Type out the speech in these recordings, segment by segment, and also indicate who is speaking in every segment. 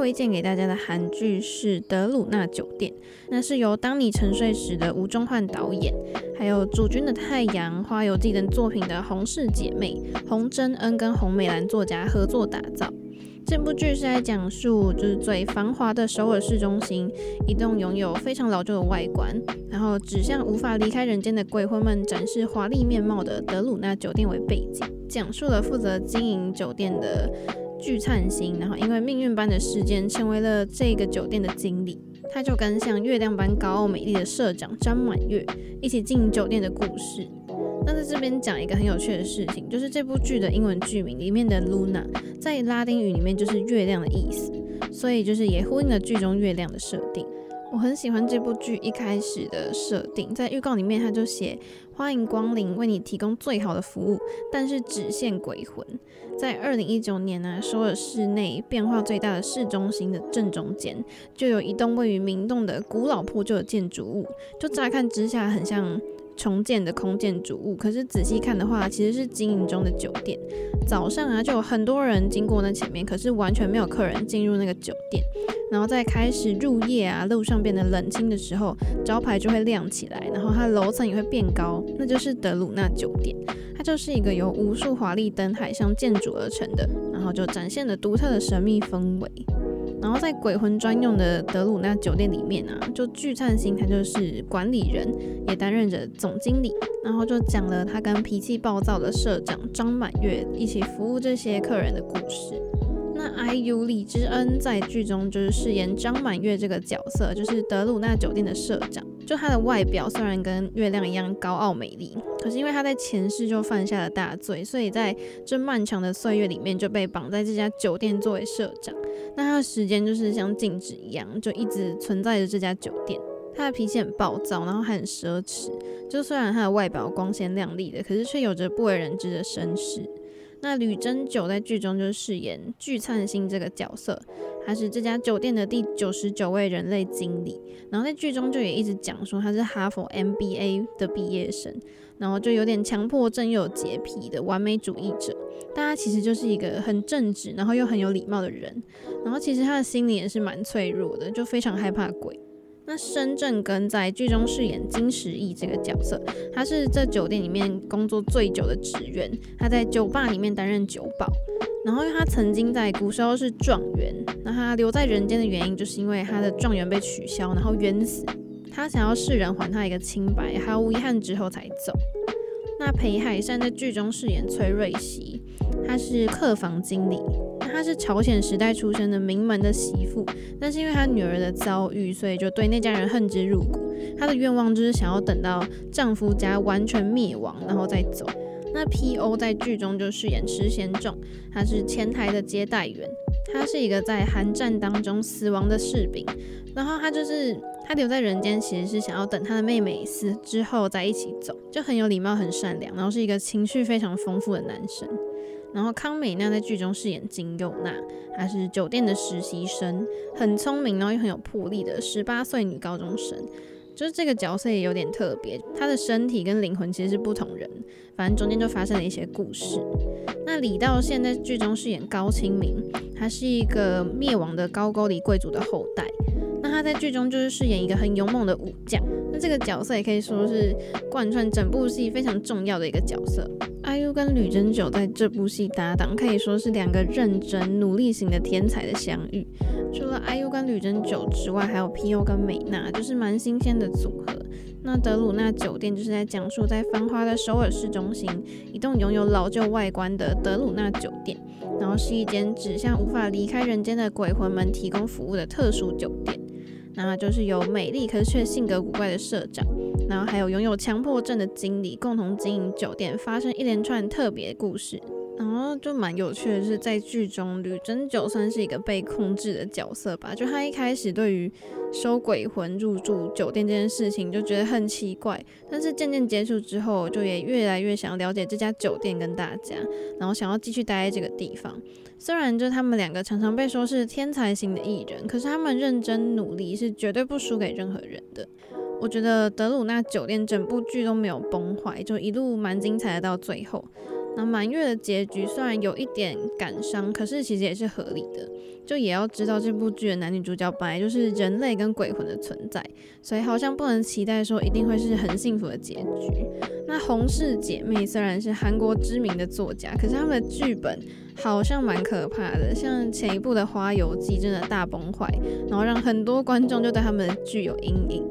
Speaker 1: 推荐给大家的韩剧是《德鲁纳酒店》，那是由《当你沉睡时》的吴中焕导演，还有《主君的太阳》、《花游记》等作品的洪氏姐妹洪真恩跟洪美兰作家合作打造。这部剧是在讲述，就是最繁华的首尔市中心，一栋拥有非常老旧的外观，然后指向无法离开人间的鬼魂们展示华丽面貌的德鲁纳酒店为背景，讲述了负责经营酒店的聚灿星，然后因为命运般的事件成为了这个酒店的经理，他就跟像月亮般高傲美丽的社长张满月一起经营酒店的故事。那在这边讲一个很有趣的事情，就是这部剧的英文剧名里面的 Luna 在拉丁语里面就是月亮的意思，所以就是也呼应了剧中月亮的设定。我很喜欢这部剧一开始的设定，在预告里面他就写欢迎光临，为你提供最好的服务，但是只限鬼魂。在二零一九年呢、啊，首尔市内变化最大的市中心的正中间，就有一栋位于明洞的古老破旧的建筑物，就乍看之下很像。重建的空建筑物，可是仔细看的话，其实是经营中的酒店。早上啊，就有很多人经过那前面，可是完全没有客人进入那个酒店。然后在开始入夜啊，路上变得冷清的时候，招牌就会亮起来，然后它楼层也会变高，那就是德鲁纳酒店。它就是一个由无数华丽灯海上建筑而成的，然后就展现了独特的神秘氛围。然后在鬼魂专用的德鲁纳酒店里面呢，就聚灿星他就是管理人，也担任着总经理。然后就讲了他跟脾气暴躁的社长张满月一起服务这些客人的故事。那 IU 李知恩在剧中就是饰演张满月这个角色，就是德鲁纳酒店的社长。就他的外表虽然跟月亮一样高傲美丽，可是因为他在前世就犯下了大罪，所以在这漫长的岁月里面就被绑在这家酒店作为社长。那他的时间就是像静止一样，就一直存在着这家酒店。他的脾气很暴躁，然后还很奢侈。就虽然他的外表光鲜亮丽的，可是却有着不为人知的身世。那吕珍九在剧中就饰演聚灿星这个角色，他是这家酒店的第九十九位人类经理。然后在剧中就也一直讲说他是哈佛 MBA 的毕业生，然后就有点强迫症又有洁癖的完美主义者。但他其实就是一个很正直，然后又很有礼貌的人。然后其实他的心里也是蛮脆弱的，就非常害怕鬼。那申正根在剧中饰演金石义这个角色，他是这酒店里面工作最久的职员，他在酒吧里面担任酒保，然后他曾经在古时候是状元，那他留在人间的原因就是因为他的状元被取消，然后冤死，他想要世人还他一个清白，毫无遗憾之后才走。那裴海善在剧中饰演崔瑞熙，他是客房经理。她是朝鲜时代出生的名门的媳妇，但是因为她女儿的遭遇，所以就对那家人恨之入骨。她的愿望就是想要等到丈夫家完全灭亡，然后再走。那 P.O 在剧中就饰演池贤重，他是前台的接待员，他是一个在韩战当中死亡的士兵，然后他就是他留在人间，其实是想要等他的妹妹死之后再一起走，就很有礼貌、很善良，然后是一个情绪非常丰富的男生。然后康美娜在剧中饰演金佑娜，她是酒店的实习生，很聪明，然后又很有魄力的十八岁女高中生。就是这个角色也有点特别，她的身体跟灵魂其实是不同人，反正中间就发生了一些故事。那李道宪在剧中饰演高清明，他是一个灭亡的高句丽贵族的后代。那他在剧中就是饰演一个很勇猛的武将。那这个角色也可以说是贯穿整部戏非常重要的一个角色。IU 跟吕珍九在这部戏搭档，可以说是两个认真努力型的天才的相遇。除了 IU 跟吕珍九之外，还有 PO 跟美娜，就是蛮新鲜的组合。那德鲁纳酒店就是在讲述在繁华的首尔市中心，一栋拥有老旧外观的德鲁纳酒店，然后是一间只向无法离开人间的鬼魂们提供服务的特殊酒店。然后就是有美丽可是却性格古怪的社长，然后还有拥有强迫症的经理，共同经营酒店，发生一连串特别故事。然后就蛮有趣的是，在剧中吕真九算是一个被控制的角色吧。就他一开始对于收鬼魂入住酒店这件事情就觉得很奇怪，但是渐渐接触之后，就也越来越想要了解这家酒店跟大家，然后想要继续待在这个地方。虽然就他们两个常常被说是天才型的艺人，可是他们认真努力是绝对不输给任何人的。我觉得德鲁纳酒店整部剧都没有崩坏，就一路蛮精彩的到最后。那满月的结局虽然有一点感伤，可是其实也是合理的。就也要知道这部剧的男女主角本来就是人类跟鬼魂的存在，所以好像不能期待说一定会是很幸福的结局。那洪氏姐妹虽然是韩国知名的作家，可是他们的剧本好像蛮可怕的，像前一部的《花游记》真的大崩坏，然后让很多观众就对他们的剧有阴影。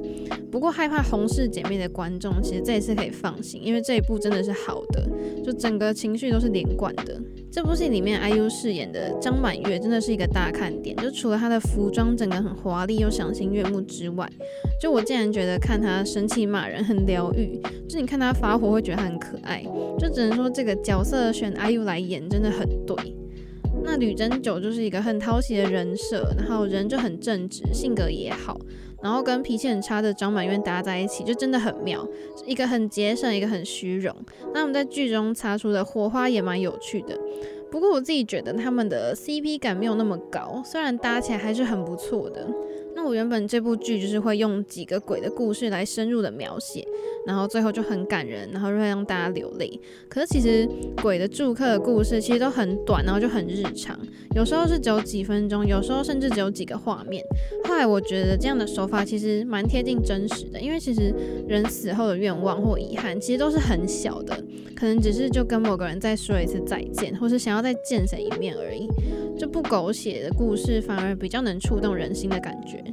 Speaker 1: 不过害怕红氏姐妹的观众，其实这一次可以放心，因为这一部真的是好的，就整个情绪都是连贯的。这部戏里面，IU 饰演的张满月真的是一个大看点。就除了她的服装整个很华丽又赏心悦目之外，就我竟然觉得看他生气骂人很疗愈。就你看他发火会觉得她很可爱。就只能说这个角色选 IU 来演真的很对。那吕珍九就是一个很讨喜的人设，然后人就很正直，性格也好，然后跟脾气很差的张满月搭在一起就真的很妙。一个很节省，一个很虚荣。那我们在剧中擦出的火花也蛮有趣的。不过我自己觉得他们的 CP 感没有那么高，虽然搭起来还是很不错的。原本这部剧就是会用几个鬼的故事来深入的描写，然后最后就很感人，然后就会让大家流泪。可是其实鬼的住客的故事其实都很短，然后就很日常，有时候是只有几分钟，有时候甚至只有几个画面。后来我觉得这样的手法其实蛮贴近真实的，因为其实人死后的愿望或遗憾其实都是很小的，可能只是就跟某个人再说一次再见，或是想要再见谁一面而已。这不狗血的故事反而比较能触动人心的感觉。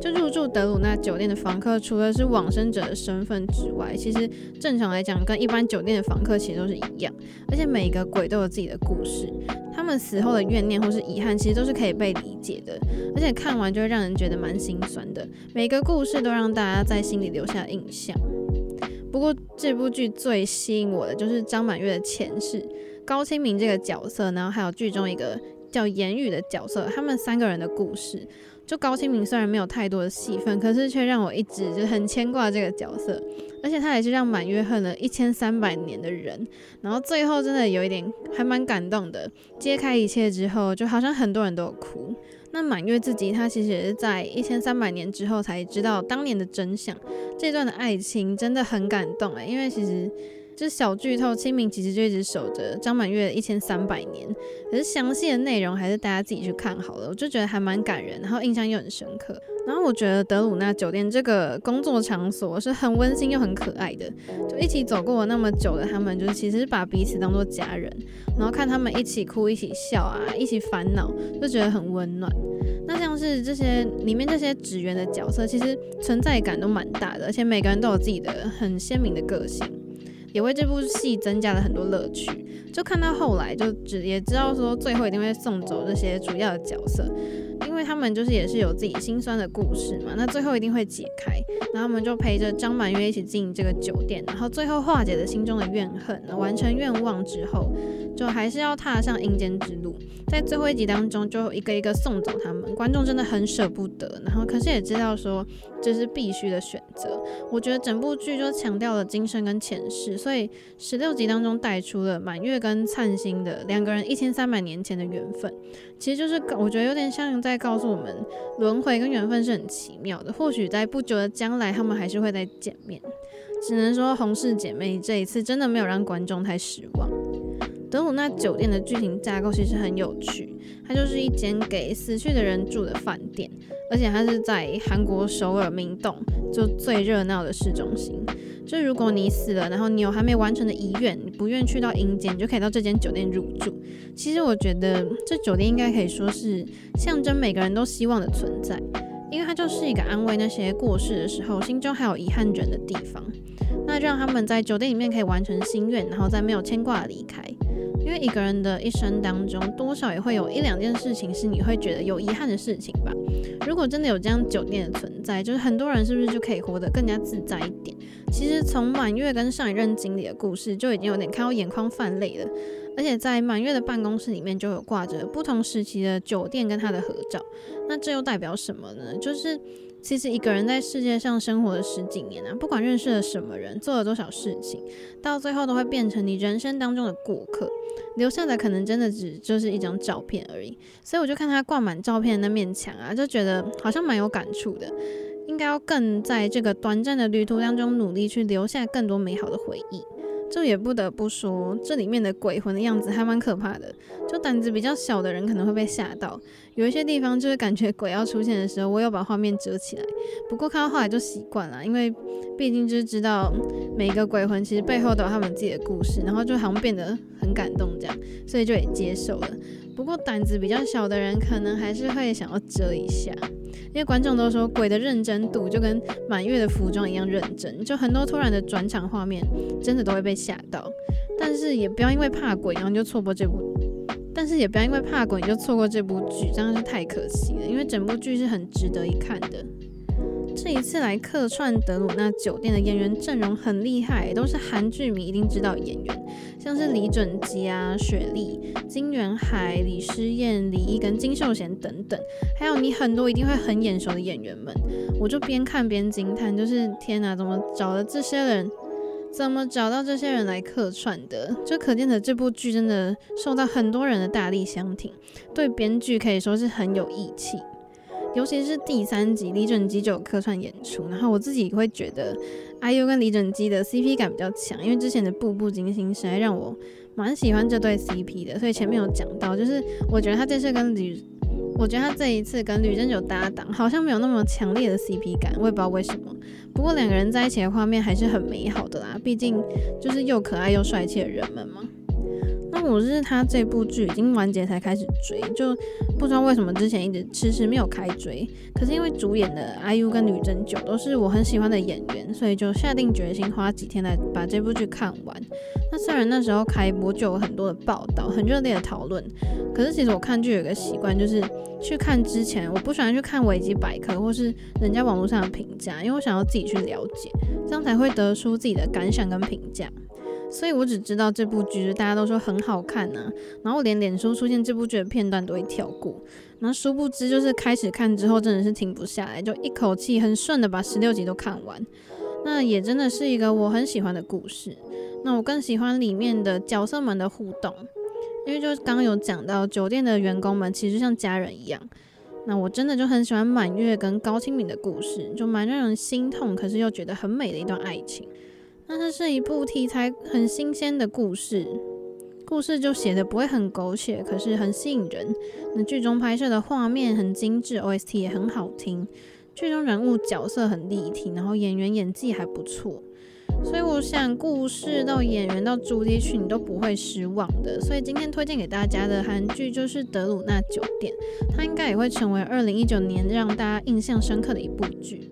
Speaker 1: 就入住德鲁纳酒店的房客，除了是往生者的身份之外，其实正常来讲，跟一般酒店的房客其实都是一样。而且每个鬼都有自己的故事，他们死后的怨念或是遗憾，其实都是可以被理解的。而且看完就会让人觉得蛮心酸的。每个故事都让大家在心里留下印象。不过这部剧最吸引我的就是张满月的前世，高清明这个角色，然后还有剧中一个叫言语的角色，他们三个人的故事。就高清明虽然没有太多的戏份，可是却让我一直就很牵挂这个角色，而且他也是让满月恨了一千三百年的人，然后最后真的有一点还蛮感动的，揭开一切之后，就好像很多人都有哭。那满月自己他其实也是在一千三百年之后才知道当年的真相，这段的爱情真的很感动哎，因为其实。这小剧透，清明其实就一直守着张满月一千三百年，可是详细的内容还是大家自己去看好了。我就觉得还蛮感人，然后印象又很深刻。然后我觉得德鲁纳酒店这个工作场所是很温馨又很可爱的，就一起走过了那么久的他们，就是其实把彼此当做家人，然后看他们一起哭、一起笑啊，一起烦恼，就觉得很温暖。那像是这些里面这些职员的角色，其实存在感都蛮大的，而且每个人都有自己的很鲜明的个性。也为这部戏增加了很多乐趣，就看到后来就只也知道说最后一定会送走这些主要的角色，因为他们就是也是有自己心酸的故事嘛，那最后一定会解开，然后他们就陪着张满月一起经营这个酒店，然后最后化解了心中的怨恨，完成愿望之后，就还是要踏上阴间之路，在最后一集当中就一个一个送走他们，观众真的很舍不得，然后可是也知道说这是必须的选择，我觉得整部剧就强调了今生跟前世。所以十六集当中带出了满月跟灿星的两个人一千三百年前的缘分，其实就是我觉得有点像在告诉我们，轮回跟缘分是很奇妙的。或许在不久的将来，他们还是会再见面。只能说洪氏姐妹这一次真的没有让观众太失望。德鲁纳酒店的剧情架构其实很有趣，它就是一间给死去的人住的饭店，而且它是在韩国首尔明洞，就最热闹的市中心。就如果你死了，然后你有还没完成的遗愿，你不愿去到阴间，你就可以到这间酒店入住。其实我觉得这酒店应该可以说是象征每个人都希望的存在，因为它就是一个安慰那些过世的时候心中还有遗憾人的地方。那让他们在酒店里面可以完成心愿，然后再没有牵挂离开。因为一个人的一生当中，多少也会有一两件事情是你会觉得有遗憾的事情吧。如果真的有这样酒店的存在，就是很多人是不是就可以活得更加自在一点？其实从满月跟上一任经理的故事就已经有点看到眼眶泛泪了。而且在满月的办公室里面就有挂着不同时期的酒店跟他的合照。那这又代表什么呢？就是。其实一个人在世界上生活了十几年啊，不管认识了什么人，做了多少事情，到最后都会变成你人生当中的过客，留下的可能真的只就是一张照片而已。所以我就看他挂满照片的那面墙啊，就觉得好像蛮有感触的，应该要更在这个短暂的旅途当中努力去留下更多美好的回忆。这也不得不说，这里面的鬼魂的样子还蛮可怕的。就胆子比较小的人可能会被吓到，有一些地方就是感觉鬼要出现的时候，我有把画面遮起来。不过看到后来就习惯了，因为毕竟就是知道每个鬼魂其实背后都有他们自己的故事，然后就好像变得很感动这样，所以就也接受了。不过胆子比较小的人可能还是会想要遮一下。因为观众都说鬼的认真度就跟满月的服装一样认真，就很多突然的转场画面，真的都会被吓到。但是也不要因为怕鬼，然后就错过这部。但是也不要因为怕鬼，就错过这部剧，真的是太可惜了。因为整部剧是很值得一看的。这一次来客串德鲁纳酒店的演员阵容很厉害，都是韩剧迷一定知道演员，像是李准基啊、雪莉、金元海、李诗燕、李毅跟金秀贤等等，还有你很多一定会很眼熟的演员们，我就边看边惊叹，就是天哪，怎么找了这些人？怎么找到这些人来客串的？就可见的这部剧真的受到很多人的大力相挺，对编剧可以说是很有义气。尤其是第三集，李准基就有客串演出，然后我自己会觉得 IU 跟李准基的 CP 感比较强，因为之前的《步步惊心》实在让我蛮喜欢这对 CP 的，所以前面有讲到，就是我觉得他这次跟吕，我觉得他这一次跟吕珍九搭档，好像没有那么强烈的 CP 感，我也不知道为什么。不过两个人在一起的画面还是很美好的啦，毕竟就是又可爱又帅气的人们嘛。我是他这部剧已经完结才开始追，就不知道为什么之前一直迟迟没有开追。可是因为主演的 IU 跟女真九都是我很喜欢的演员，所以就下定决心花几天来把这部剧看完。那虽然那时候开播就有很多的报道，很热烈的讨论，可是其实我看剧有个习惯，就是去看之前我不喜欢去看维基百科或是人家网络上的评价，因为我想要自己去了解，这样才会得出自己的感想跟评价。所以我只知道这部剧大家都说很好看呢、然后我连脸书出现这部剧的片段都会跳过，然后殊不知就是开始看之后真的是停不下来，就一口气很顺的把十六集都看完，那也真的是一个我很喜欢的故事。那我更喜欢里面的角色们的互动，因为就刚刚有讲到酒店的员工们其实像家人一样，那我真的就很喜欢满月跟高清敏的故事，就蛮让人心痛，可是又觉得很美的一段爱情。那这是一部题材很新鲜的故事，故事就写的不会很狗血，可是很吸引人。那剧中拍摄的画面很精致，OST 也很好听，剧中人物角色很立体，然后演员演技还不错，所以我想故事到演员到主题曲你都不会失望的。所以今天推荐给大家的韩剧就是《德鲁纳酒店》，它应该也会成为二零一九年让大家印象深刻的一部剧。